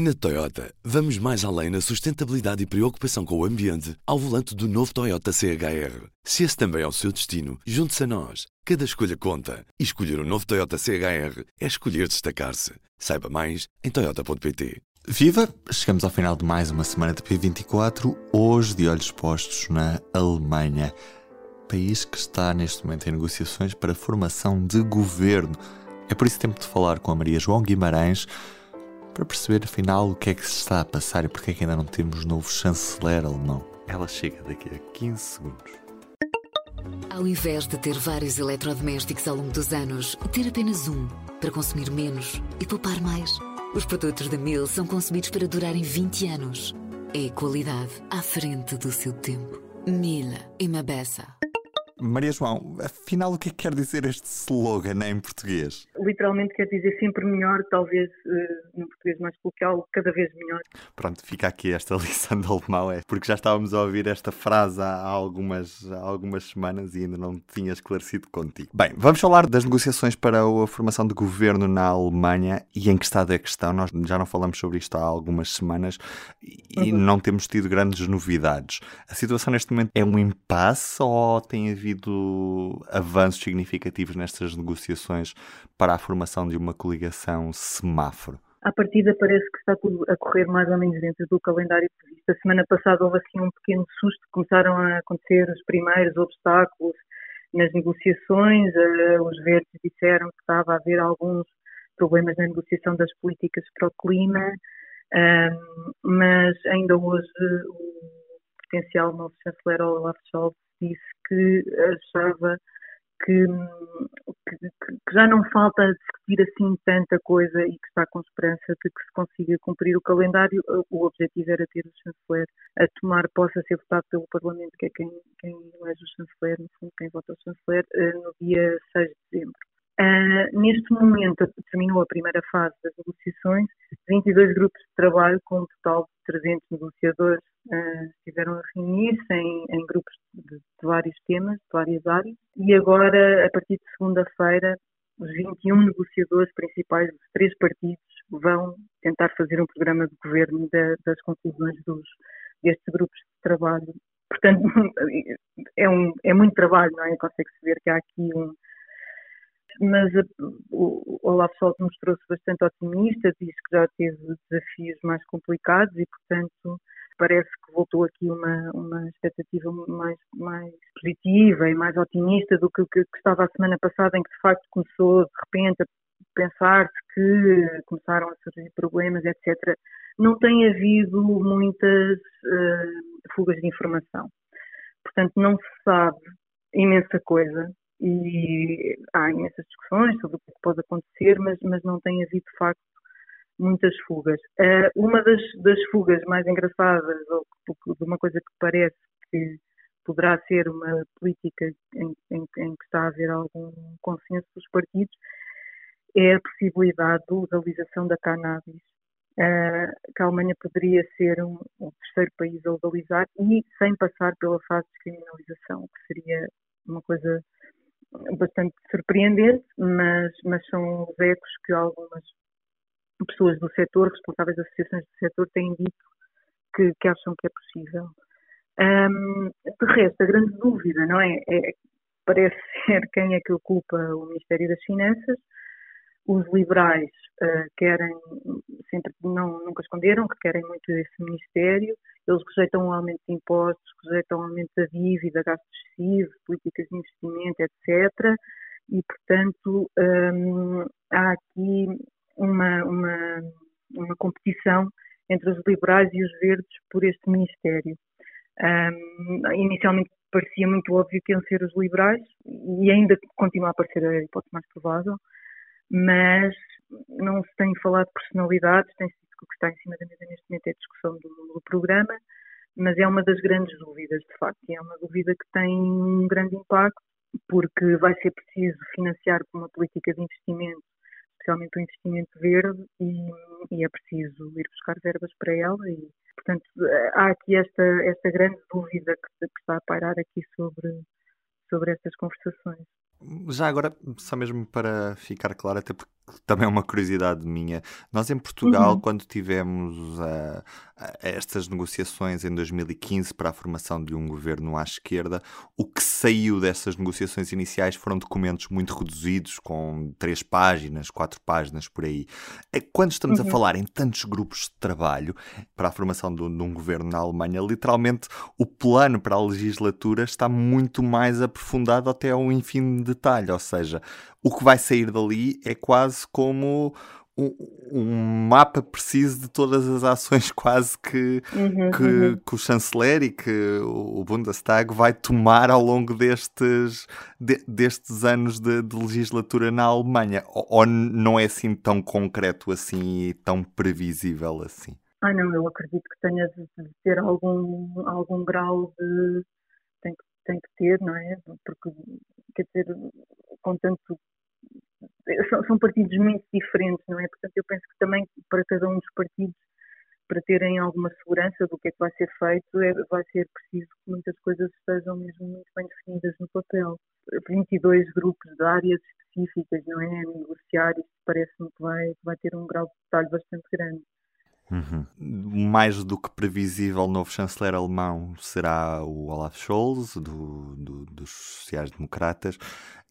Na Toyota, vamos mais além na sustentabilidade e preocupação com o ambiente ao volante do novo Toyota CHR. Se esse também é o seu destino, junte-se a nós. Cada escolha conta. E escolher o um novo Toyota CHR é escolher destacar-se. Saiba mais em Toyota.pt. Viva! Chegamos ao final de mais uma semana de P24, hoje de olhos postos na Alemanha. País que está neste momento em negociações para formação de governo. É por isso tempo de falar com a Maria João Guimarães para perceber afinal o que é que se está a passar e porque é que ainda não temos novo chanceler alemão. Ela chega daqui a 15 segundos. Ao invés de ter vários eletrodomésticos ao longo dos anos, ter apenas um para consumir menos e poupar mais. Os produtos da Mil são concebidos para durarem 20 anos. É qualidade à frente do seu tempo. Mila e Mabessa. Maria João, afinal o que é que quer dizer este slogan em português? Literalmente quer dizer sempre melhor, talvez uh, no português mais coloquial, cada vez melhor. Pronto, fica aqui esta lição de alemão, é porque já estávamos a ouvir esta frase há algumas, há algumas semanas e ainda não tinha esclarecido contigo. Bem, vamos falar das negociações para a formação de governo na Alemanha e em que estado é a questão. Nós já não falamos sobre isto há algumas semanas e uhum. não temos tido grandes novidades. A situação neste momento é um impasse ou tem havido havido avanços significativos nestas negociações para a formação de uma coligação semáforo? À partida parece que está tudo a correr mais ou menos dentro do calendário previsto. A semana passada houve assim um pequeno susto, começaram a acontecer os primeiros obstáculos nas negociações. Eh, os verdes disseram que estava a haver alguns problemas na negociação das políticas para o clima, mas ainda hoje o potencial novo chanceler Olaf Scholz disse que achava que, que, que, já não falta discutir assim tanta coisa e que está com esperança de que se consiga cumprir o calendário. O objetivo era ter o chanceler a tomar posse a ser votado pelo Parlamento, que é quem, quem o chanceler, no fundo, quem vota o chanceler, eh, no dia 6 de dezembro. Uh, neste momento terminou a primeira fase das negociações, 22 grupos de trabalho com um total de 300 negociadores uh, estiveram a reunir-se em, em, grupos de, de, vários temas, de várias áreas, e agora, a partir de segunda-feira, os 21 negociadores principais dos três partidos vão tentar fazer um programa de governo das conclusões dos, destes grupos de trabalho. Portanto, é, um, é muito trabalho, não é? Consegue-se ver que há aqui um mas o Olaf Scholz mostrou-se bastante otimista, diz que já teve desafios mais complicados e, portanto, parece que voltou aqui uma, uma expectativa mais, mais positiva e mais otimista do que, que, que estava a semana passada, em que de facto começou de repente a pensar-se que começaram a surgir problemas, etc. Não tem havido muitas uh, fugas de informação. Portanto, não se sabe imensa coisa e há imensas discussões sobre o que pode acontecer, mas, mas não tem havido de facto muitas fugas. Uh, uma das, das, fugas mais engraçadas, ou de uma coisa que parece que poderá ser uma política em, em, em, que está a haver algum consenso dos partidos, é a possibilidade de legalização da cannabis. Uh, que a Alemanha poderia ser um, um, terceiro país a legalizar e sem passar pela fase de criminalização, que seria uma coisa bastante surpreendente, mas, mas são os ecos que algumas pessoas do setor, responsáveis das associações do setor, têm dito que, que acham que é possível. Um, de resto, a grande dúvida, não é? é? Parece ser quem é que ocupa o Ministério das Finanças. Os liberais uh, querem, sempre não, nunca esconderam que querem muito esse Ministério. Eles rejeitam o aumento de impostos, rejeitam o aumento da dívida, gasto excessivo, políticas de investimento, etc. E, portanto, um, há aqui uma, uma, uma competição entre os liberais e os verdes por este Ministério. Um, inicialmente parecia muito óbvio que iam ser os liberais e ainda continua a parecer a hipótese mais provável, mas não se tem falado de personalidades, tem sido o que está em cima da mesa neste momento é a discussão do, do programa, mas é uma das grandes dúvidas, de facto, e é uma dúvida que tem um grande impacto, porque vai ser preciso financiar uma política de investimento especialmente o investimento verde, e, e, é preciso ir buscar verbas para ela. E, portanto, há aqui esta, esta grande dúvida que, que está a pairar aqui sobre, sobre estas conversações. Já agora, só mesmo para ficar claro, até porque também é uma curiosidade minha. Nós em Portugal, Uhum. quando tivemos ah, estas negociações em 2015 para a formação de um governo à esquerda, o que saiu dessas negociações iniciais foram documentos muito reduzidos, com três páginas, quatro páginas por aí. É, Quando estamos a Uhum. falar em tantos grupos de trabalho para a formação de um, de um governo na Alemanha, literalmente o plano para a legislatura está muito mais aprofundado até ao infim de detalhe, ou seja, o que vai sair dali é quase como um, um mapa preciso de todas as ações quase que, Uhum, que, uhum. que o chanceler e que o Bundestag vai tomar ao longo destes, de- destes anos de, de legislatura na Alemanha. Ou, ou não é assim tão concreto assim e tão previsível assim? Ah, não, eu acredito que tenha de ter algum, algum grau de. Tem que, ter, não é? Porque, quer dizer, com tanto. São, são partidos muito diferentes, não é? Portanto, eu penso que também para cada um dos partidos, para terem alguma segurança do que é que vai ser feito, é, vai ser preciso que muitas coisas estejam mesmo muito bem definidas no papel. 22 grupos de áreas específicas, não é? Negociar, isto parece-me que vai, que vai ter um grau de detalhe bastante grande. Mais do que previsível, o novo chanceler alemão será o Olaf Scholz, do, do- dos sociais-democratas.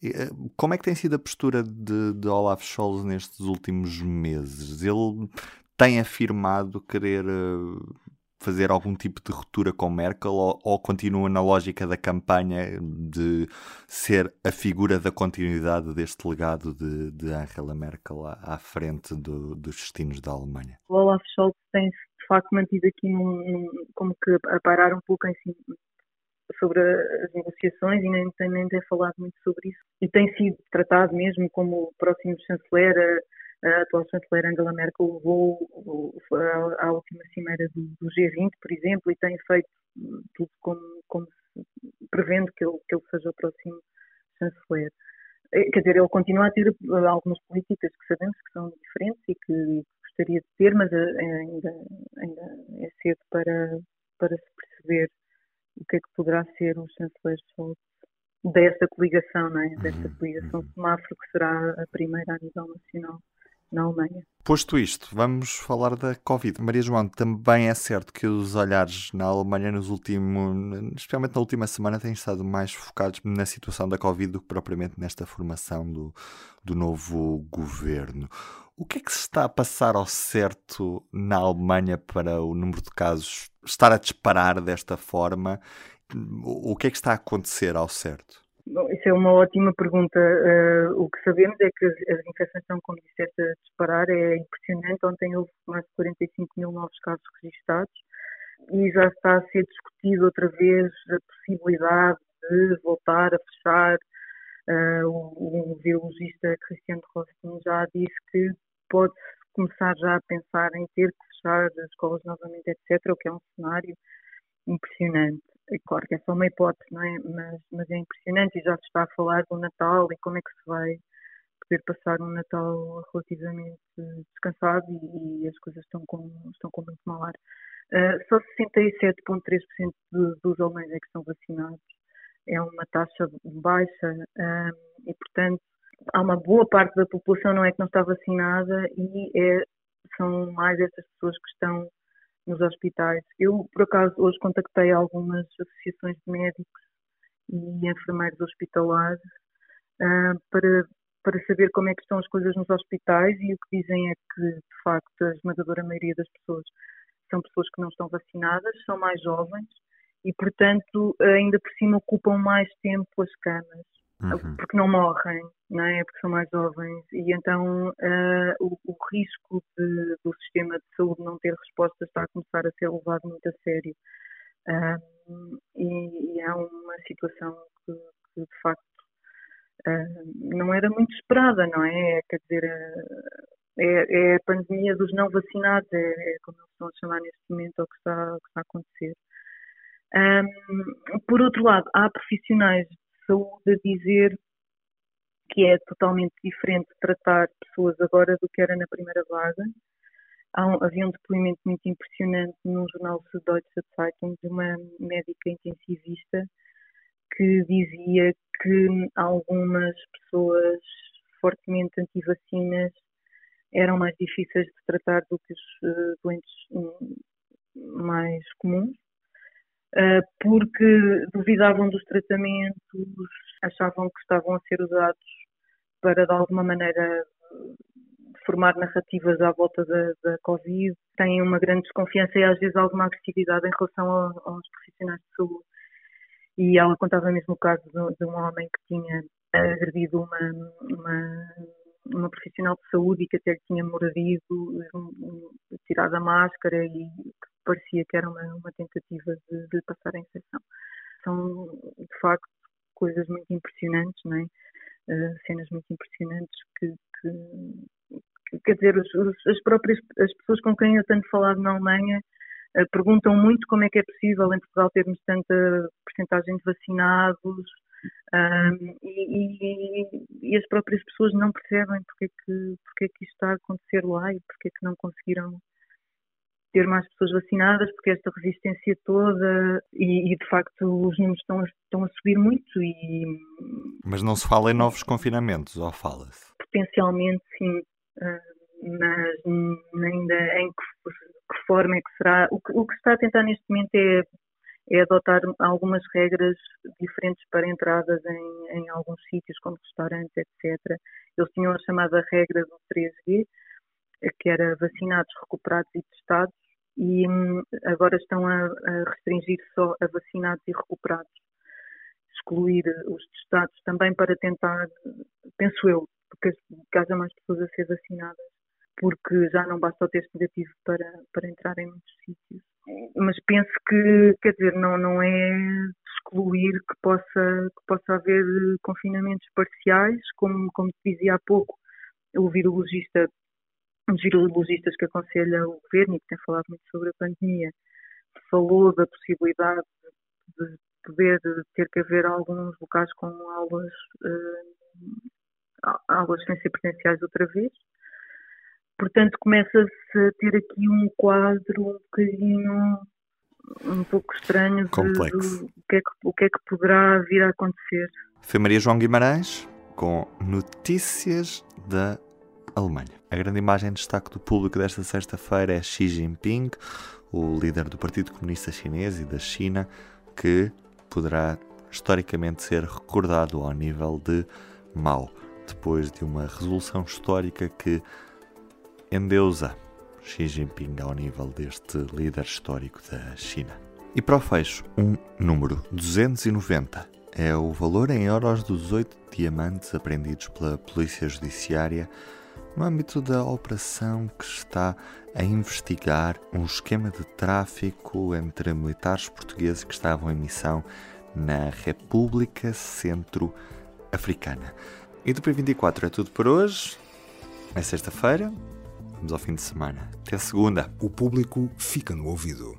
Eh, Como é que tem sido a postura de, de Olaf Scholz nestes últimos meses? Ele tem afirmado querer eh, fazer algum tipo de ruptura com Merkel ou, ou continua na lógica da campanha de ser a figura da continuidade deste legado de, de Angela Merkel à, à frente do- dos destinos da Alemanha? o Olaf Scholz tem-se de facto mantido aqui num, como que a parar um pouco em cima sobre as negociações e nem tem, nem tem falado muito sobre isso. E tem sido tratado mesmo como o próximo chanceler, a, atual chanceler Angela Merkel levou à, última cimeira do, do G20, por exemplo, e tem feito hum, tudo como, como prevendo que ele, que ele seja o próximo chanceler. Eh, Quer dizer, ele continua a ter eh, algumas políticas que sabemos que são diferentes e que gostaria de ter, mas eh, ainda, ainda é cedo para, para se perceber o que é que poderá ser o chanceler Scholz desta coligação, não é? desta coligação semáforo que será a primeira a nível nacional na Alemanha. Posto isto, vamos falar da Covid. Maria João, também é certo que os olhares na Alemanha nos últimos, especialmente na última semana, têm estado mais focados na situação da Covid do que propriamente nesta formação do, do novo governo. O que é que se está a passar ao certo na Alemanha para o número de casos estar a disparar desta forma? O que é que está a acontecer ao certo? Bom, isso é uma ótima pergunta. Eh, o que sabemos é que as, as infecções estão, como disseste, a disparar. É impressionante. Ontem houve mais de 45 mil novos casos registados e já está a ser discutido outra vez a possibilidade de voltar a fechar. Eh, o, o virologista Cristiano Rostin já disse que pode começar já a pensar em ter que fechar as escolas novamente, etc., o que é um cenário impressionante. É claro que é só uma hipótese, não é? Mas, mas é impressionante e já se está a falar do Natal e como é que se vai poder passar um Natal relativamente descansado e, e as coisas estão com, estão com muito mau ar. Uh, só 67,3% de, dos alemães é que estão vacinados. É uma taxa baixa um, e, portanto, há uma boa parte da população não é que não está vacinada e é, são mais essas pessoas que estão nos hospitais. Eu, por acaso, hoje contactei algumas associações de médicos e enfermeiros hospitalares uh, para, para saber como é que estão as coisas nos hospitais e o que dizem é que, de facto, a esmagadora maioria das pessoas são pessoas que não estão vacinadas, são mais jovens e, portanto, ainda por cima ocupam mais tempo as camas, uhum. porque não morrem, não é? Porque são mais jovens e então uh, o, o, risco de, do sistema de saúde não ter resposta está a começar a ser levado muito a sério. Uh, e, e, é uma situação que, que de facto uh, não era muito esperada, não é? Quer dizer, é, é, a pandemia dos não vacinados, é, é como eles estão a chamar neste momento, o que está, o que está a acontecer. Um, por outro lado, há profissionais saúde a dizer que é totalmente diferente tratar pessoas agora do que era na primeira vaga. Um, havia um depoimento muito impressionante num jornal Süddeutsche Zeitung de uma médica intensivista que dizia que algumas pessoas fortemente anti-vacinas eram mais difíceis de tratar do que os uh, doentes um, mais comuns, porque duvidavam dos tratamentos, achavam que estavam a ser usados para de alguma maneira formar narrativas à volta da, da Covid, têm uma grande desconfiança e às vezes alguma agressividade em relação aos profissionais de saúde. E ela contava mesmo o caso de, de um homem que tinha agredido uma, uma, uma, profissional de saúde e que até lhe tinha mordido, um, tirado a máscara e parecia que era uma, uma tentativa de, de passar a infecção. São, de facto, coisas muito impressionantes, não é? Uh, cenas muito impressionantes que, que, que quer dizer, os, os, as próprias as pessoas com quem eu tenho falado na Alemanha uh, perguntam muito como é que é possível em Portugal termos tanta porcentagem de vacinados um, e, e, e, as próprias pessoas não percebem porque é, que, porque é que isto está a acontecer lá e porque é que não conseguiram ter mais pessoas vacinadas, porque esta resistência toda e, e, de facto os números estão a, estão a subir muito e... Mas não se fala em novos confinamentos, ou fala-se? Potencialmente sim, uh, mas ainda em que, que, forma é que será. O que, o que se está a tentar neste momento é, é adotar algumas regras diferentes para entradas em, em alguns sítios, como restaurantes, etc. Eles tinham a chamada regra do 3G, que era vacinados, recuperados e testados, e hum, agora estão a, a, restringir só a vacinados e recuperados, excluir os testados também para tentar, penso eu, porque haja mais pessoas a ser vacinadas, porque já não basta o teste negativo para, para entrar em muitos sítios. Mas penso que, quer dizer, não, não é excluir que possa, que possa haver confinamentos parciais, como, como te dizia há pouco, o virologista os virologistas que aconselha o governo e que tem falado muito sobre a pandemia, falou da possibilidade de poder ter que haver alguns locais com aulas, uh, aulas sem ser presenciais outra vez. Portanto, começa-se a ter aqui um quadro um bocadinho um pouco estranho Complexo. de, o, que é que, o que é que poderá vir a acontecer. Foi Maria João Guimarães com notícias da Alemanha. A grande imagem de destaque do público desta sexta-feira é Xi Jinping, o líder do Partido Comunista Chinês e da China, que poderá historicamente ser recordado ao nível de Mao, depois de uma resolução histórica que endeusa Xi Jinping ao nível deste líder histórico da China. E para o fecho, um número 290 é o valor em euros dos oito diamantes apreendidos pela Polícia Judiciária no âmbito da operação que está a investigar um esquema de tráfico entre militares portugueses que estavam em missão na República Centro-Africana. E do P24 é tudo por hoje. É sexta-feira. Vamos ao fim de semana. Até segunda. O público fica no ouvido.